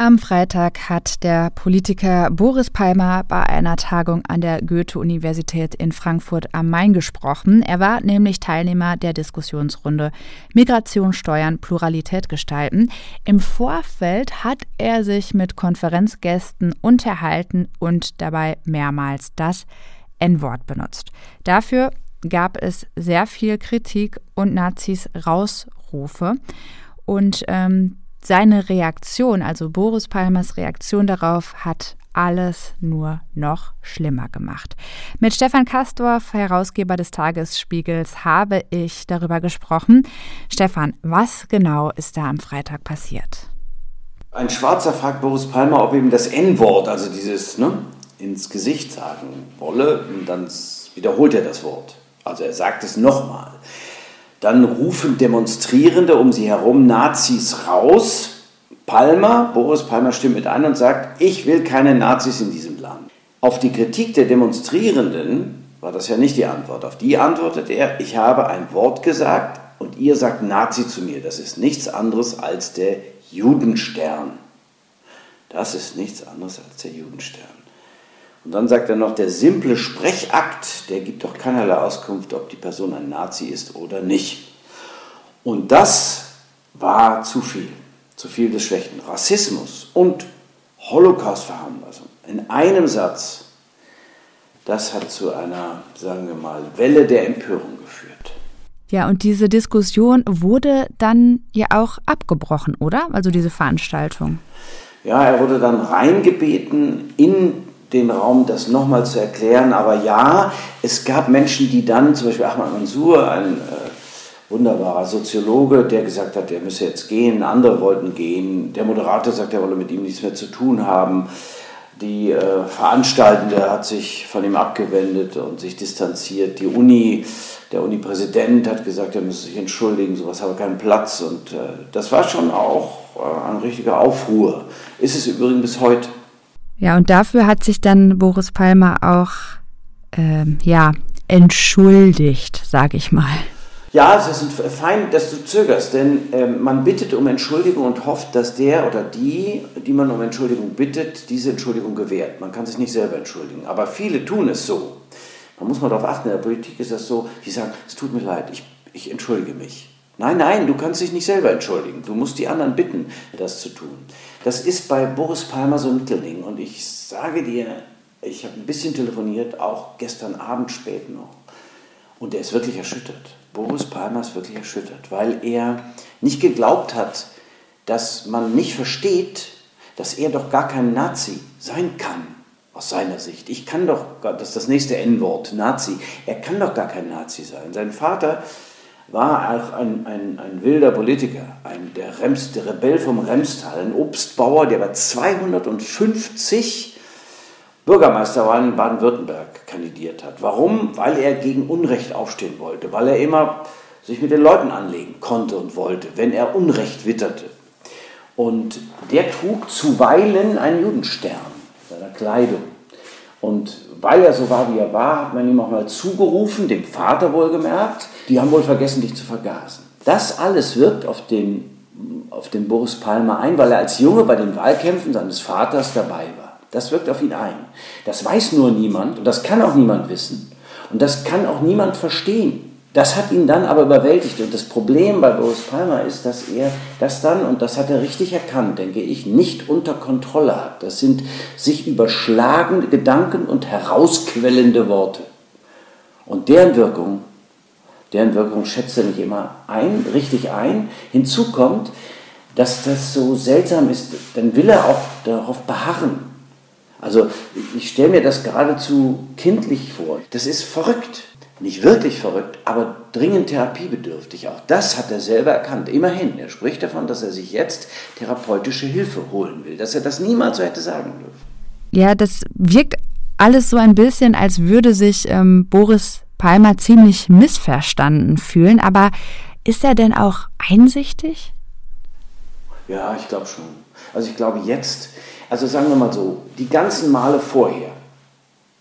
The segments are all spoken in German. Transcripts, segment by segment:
Am Freitag hat der Politiker Boris Palmer bei einer Tagung an der Goethe-Universität in Frankfurt am Main gesprochen. Er war nämlich Teilnehmer der Diskussionsrunde Migration, Steuern, Pluralität gestalten. Im Vorfeld hat er sich mit Konferenzgästen unterhalten und dabei mehrmals das N-Wort benutzt. Dafür gab es sehr viel Kritik und Nazis Rausrufe. Und ähm, seine Reaktion, also Boris Palmers Reaktion darauf, hat alles nur noch schlimmer gemacht. Mit Stefan Kastorf, Herausgeber des Tagesspiegels, habe ich darüber gesprochen. Stefan, was genau ist da am Freitag passiert? Ein Schwarzer fragt Boris Palmer, ob ihm das N-Wort, also dieses ne, ins Gesicht sagen wolle, und dann wiederholt er das Wort. Also er sagt es nochmal. Dann rufen Demonstrierende um sie herum Nazis raus. Palmer, Boris Palmer stimmt mit ein und sagt, ich will keine Nazis in diesem Land. Auf die Kritik der Demonstrierenden war das ja nicht die Antwort. Auf die antwortet er, ich habe ein Wort gesagt und ihr sagt Nazi zu mir. Das ist nichts anderes als der Judenstern. Das ist nichts anderes als der Judenstern. Und dann sagt er noch, der simple Sprechakt, der gibt doch keinerlei Auskunft, ob die Person ein Nazi ist oder nicht. Und das war zu viel, zu viel des Schlechten. Rassismus und Holocaust-Verharmlosung in einem Satz, das hat zu einer, sagen wir mal, Welle der Empörung geführt. Ja, und diese Diskussion wurde dann ja auch abgebrochen, oder? Also diese Veranstaltung. Ja, er wurde dann reingebeten in den Raum, das nochmal zu erklären. Aber ja, es gab Menschen, die dann, zum Beispiel Ahmad Mansour, ein äh, wunderbarer Soziologe, der gesagt hat, er müsse jetzt gehen. Andere wollten gehen. Der Moderator sagt, er wolle mit ihm nichts mehr zu tun haben. Die äh, Veranstaltende hat sich von ihm abgewendet und sich distanziert. Die Uni, der Uni-Präsident hat gesagt, er müsse sich entschuldigen, sowas habe keinen Platz. Und äh, das war schon auch äh, ein richtiger Aufruhr. Ist es übrigens bis heute. Ja, und dafür hat sich dann Boris Palmer auch, ähm, ja, entschuldigt, sage ich mal. Ja, es ist fein, dass du zögerst, denn äh, man bittet um Entschuldigung und hofft, dass der oder die, die man um Entschuldigung bittet, diese Entschuldigung gewährt. Man kann sich nicht selber entschuldigen, aber viele tun es so. Man muss mal darauf achten, in der Politik ist das so, die sagen, es tut mir leid, ich, ich entschuldige mich. Nein, nein, du kannst dich nicht selber entschuldigen. Du musst die anderen bitten, das zu tun. Das ist bei Boris Palmer so ein Mittelding. Und ich sage dir, ich habe ein bisschen telefoniert, auch gestern Abend spät noch. Und er ist wirklich erschüttert. Boris Palmer ist wirklich erschüttert, weil er nicht geglaubt hat, dass man nicht versteht, dass er doch gar kein Nazi sein kann, aus seiner Sicht. Ich kann doch, das ist das nächste N-Wort, Nazi, er kann doch gar kein Nazi sein. Sein Vater war auch ein, ein, ein wilder Politiker, ein, der, Rems, der Rebell vom Remstal, ein Obstbauer, der bei 250 Bürgermeisterwahlen in Baden-Württemberg kandidiert hat. Warum? Weil er gegen Unrecht aufstehen wollte, weil er immer sich mit den Leuten anlegen konnte und wollte, wenn er Unrecht witterte. Und der trug zuweilen einen Judenstern seiner Kleidung. Und weil er so war, wie er war, hat man ihm auch mal zugerufen, dem Vater wohlgemerkt, die haben wohl vergessen, dich zu vergasen. Das alles wirkt auf den, auf den Boris Palmer ein, weil er als Junge bei den Wahlkämpfen seines Vaters dabei war. Das wirkt auf ihn ein. Das weiß nur niemand und das kann auch niemand wissen. Und das kann auch niemand verstehen. Das hat ihn dann aber überwältigt. Und das Problem bei Boris Palmer ist, dass er das dann, und das hat er richtig erkannt, denke ich, nicht unter Kontrolle hat. Das sind sich überschlagende Gedanken und herausquellende Worte. Und deren Wirkung, deren Wirkung schätzt er nicht immer ein, richtig ein. Hinzu kommt, dass das so seltsam ist, dann will er auch darauf beharren. Also ich stelle mir das geradezu kindlich vor. Das ist verrückt nicht wirklich verrückt, aber dringend therapiebedürftig. Auch das hat er selber erkannt. Immerhin, er spricht davon, dass er sich jetzt therapeutische Hilfe holen will, dass er das niemals so hätte sagen dürfen. Ja, das wirkt alles so ein bisschen, als würde sich ähm, Boris Palmer ziemlich missverstanden fühlen. Aber ist er denn auch einsichtig? Ja, ich glaube schon. Also ich glaube jetzt, also sagen wir mal so, die ganzen Male vorher,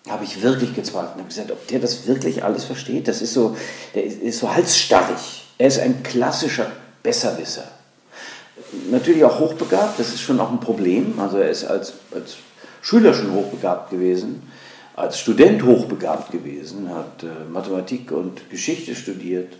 habe ich wirklich gezweifelt und habe gesagt, ob der das wirklich alles versteht. Das ist so, der ist, so halsstarrig. Er ist ein klassischer Besserwisser. natürlich auch hochbegabt, das ist schon auch ein Problem. Also er ist als, als Schüler schon hochbegabt gewesen, als Student hochbegabt gewesen, hat äh, Mathematik und Geschichte studiert.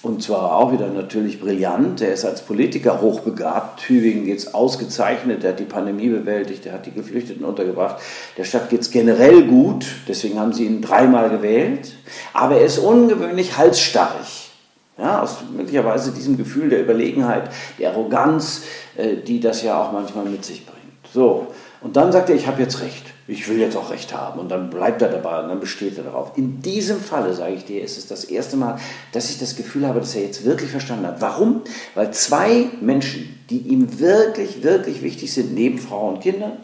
Und zwar auch wieder natürlich brillant. Er ist als Politiker hochbegabt. Tübingen geht es ausgezeichnet. Er hat die Pandemie bewältigt. Er hat die Geflüchteten untergebracht. Der Stadt geht es generell gut. Deswegen haben sie ihn dreimal gewählt. Aber er ist ungewöhnlich halsstarrig. Ja, aus möglicherweise diesem Gefühl der Überlegenheit, der Arroganz, äh, die das ja auch manchmal mit sich bringt. So, und dann sagt er, ich habe jetzt Recht. Ich will jetzt auch Recht haben. Und dann bleibt er dabei und dann besteht er darauf. In diesem Falle, sage ich dir, ist es das erste Mal, dass ich das Gefühl habe, dass er jetzt wirklich verstanden hat. Warum? Weil zwei Menschen, die ihm wirklich, wirklich wichtig sind, neben Frau und Kindern,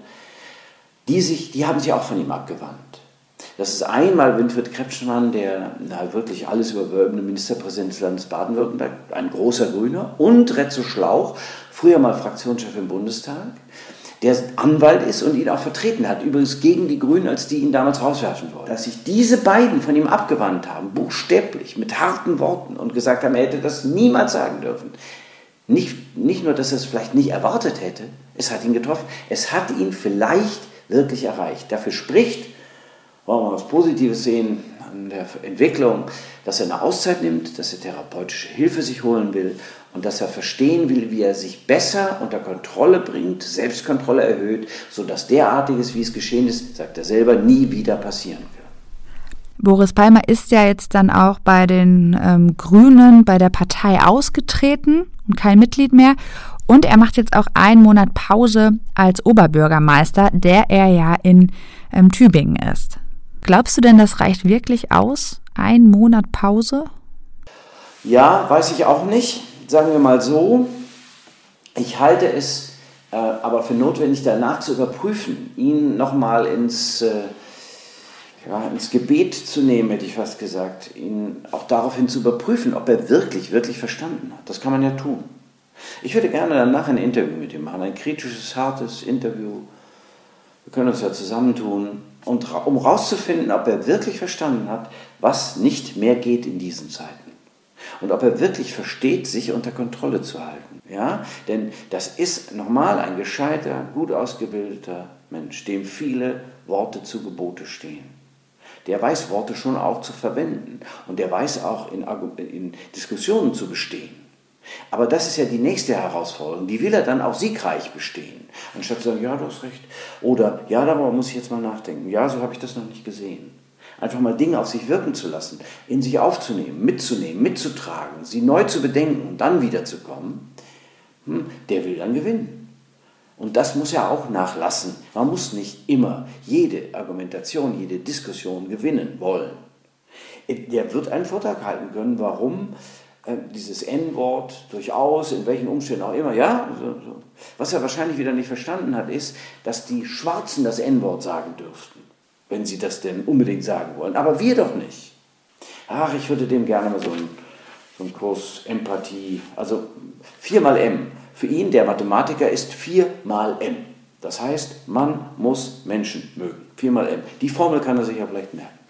die, sich, die haben sich auch von ihm abgewandt. Das ist einmal Winfried Kretschmann, der na, wirklich alles überwölbende Ministerpräsident des Landes Baden-Württemberg, ein großer Grüner, und Retzo Schlauch, früher mal Fraktionschef im Bundestag, der Anwalt ist und ihn auch vertreten hat, übrigens gegen die Grünen, als die ihn damals rauswerfen wollten. Dass sich diese beiden von ihm abgewandt haben, buchstäblich, mit harten Worten und gesagt haben, er hätte das niemals sagen dürfen. Nicht, nicht nur, dass er es vielleicht nicht erwartet hätte, es hat ihn getroffen, es hat ihn vielleicht wirklich erreicht. Dafür spricht, wollen wir was Positives sehen an der Entwicklung, dass er eine Auszeit nimmt, dass er therapeutische Hilfe sich holen will und dass er verstehen will, wie er sich besser unter Kontrolle bringt, Selbstkontrolle erhöht, sodass derartiges, wie es geschehen ist, sagt er selber, nie wieder passieren wird. Boris Palmer ist ja jetzt dann auch bei den ähm, Grünen, bei der Partei ausgetreten und kein Mitglied mehr. Und er macht jetzt auch einen Monat Pause als Oberbürgermeister, der er ja in ähm, Tübingen ist. Glaubst du denn, das reicht wirklich aus? Ein Monat Pause? Ja, weiß ich auch nicht. Sagen wir mal so, ich halte es äh, aber für notwendig, danach zu überprüfen, ihn nochmal ins, äh, ja, ins Gebet zu nehmen, hätte ich fast gesagt, ihn auch daraufhin zu überprüfen, ob er wirklich, wirklich verstanden hat. Das kann man ja tun. Ich würde gerne danach ein Interview mit ihm machen, ein kritisches, hartes Interview. Wir können uns ja zusammentun und, um herauszufinden, ob er wirklich verstanden hat, was nicht mehr geht in diesen Zeiten. Und ob er wirklich versteht, sich unter Kontrolle zu halten. Ja? Denn das ist nochmal ein gescheiter, gut ausgebildeter Mensch, dem viele Worte zu Gebote stehen. Der weiß Worte schon auch zu verwenden und der weiß auch in, in Diskussionen zu bestehen. Aber das ist ja die nächste Herausforderung. Die will er dann auch siegreich bestehen. Anstatt zu sagen, ja, du hast recht. Oder, ja, darüber muss ich jetzt mal nachdenken. Ja, so habe ich das noch nicht gesehen. Einfach mal Dinge auf sich wirken zu lassen, in sich aufzunehmen, mitzunehmen, mitzutragen, sie neu zu bedenken und dann wiederzukommen, hm, der will dann gewinnen. Und das muss er auch nachlassen. Man muss nicht immer jede Argumentation, jede Diskussion gewinnen wollen. Der wird einen Vortrag halten können, warum dieses N-Wort durchaus, in welchen Umständen auch immer, ja. Was er wahrscheinlich wieder nicht verstanden hat, ist, dass die Schwarzen das N-Wort sagen dürften, wenn sie das denn unbedingt sagen wollen. Aber wir doch nicht. Ach, ich würde dem gerne mal so einen, so einen Kurs Empathie, also 4 mal M. Für ihn, der Mathematiker, ist 4 mal M. Das heißt, man muss Menschen mögen. 4 mal M. Die Formel kann er sich ja vielleicht merken.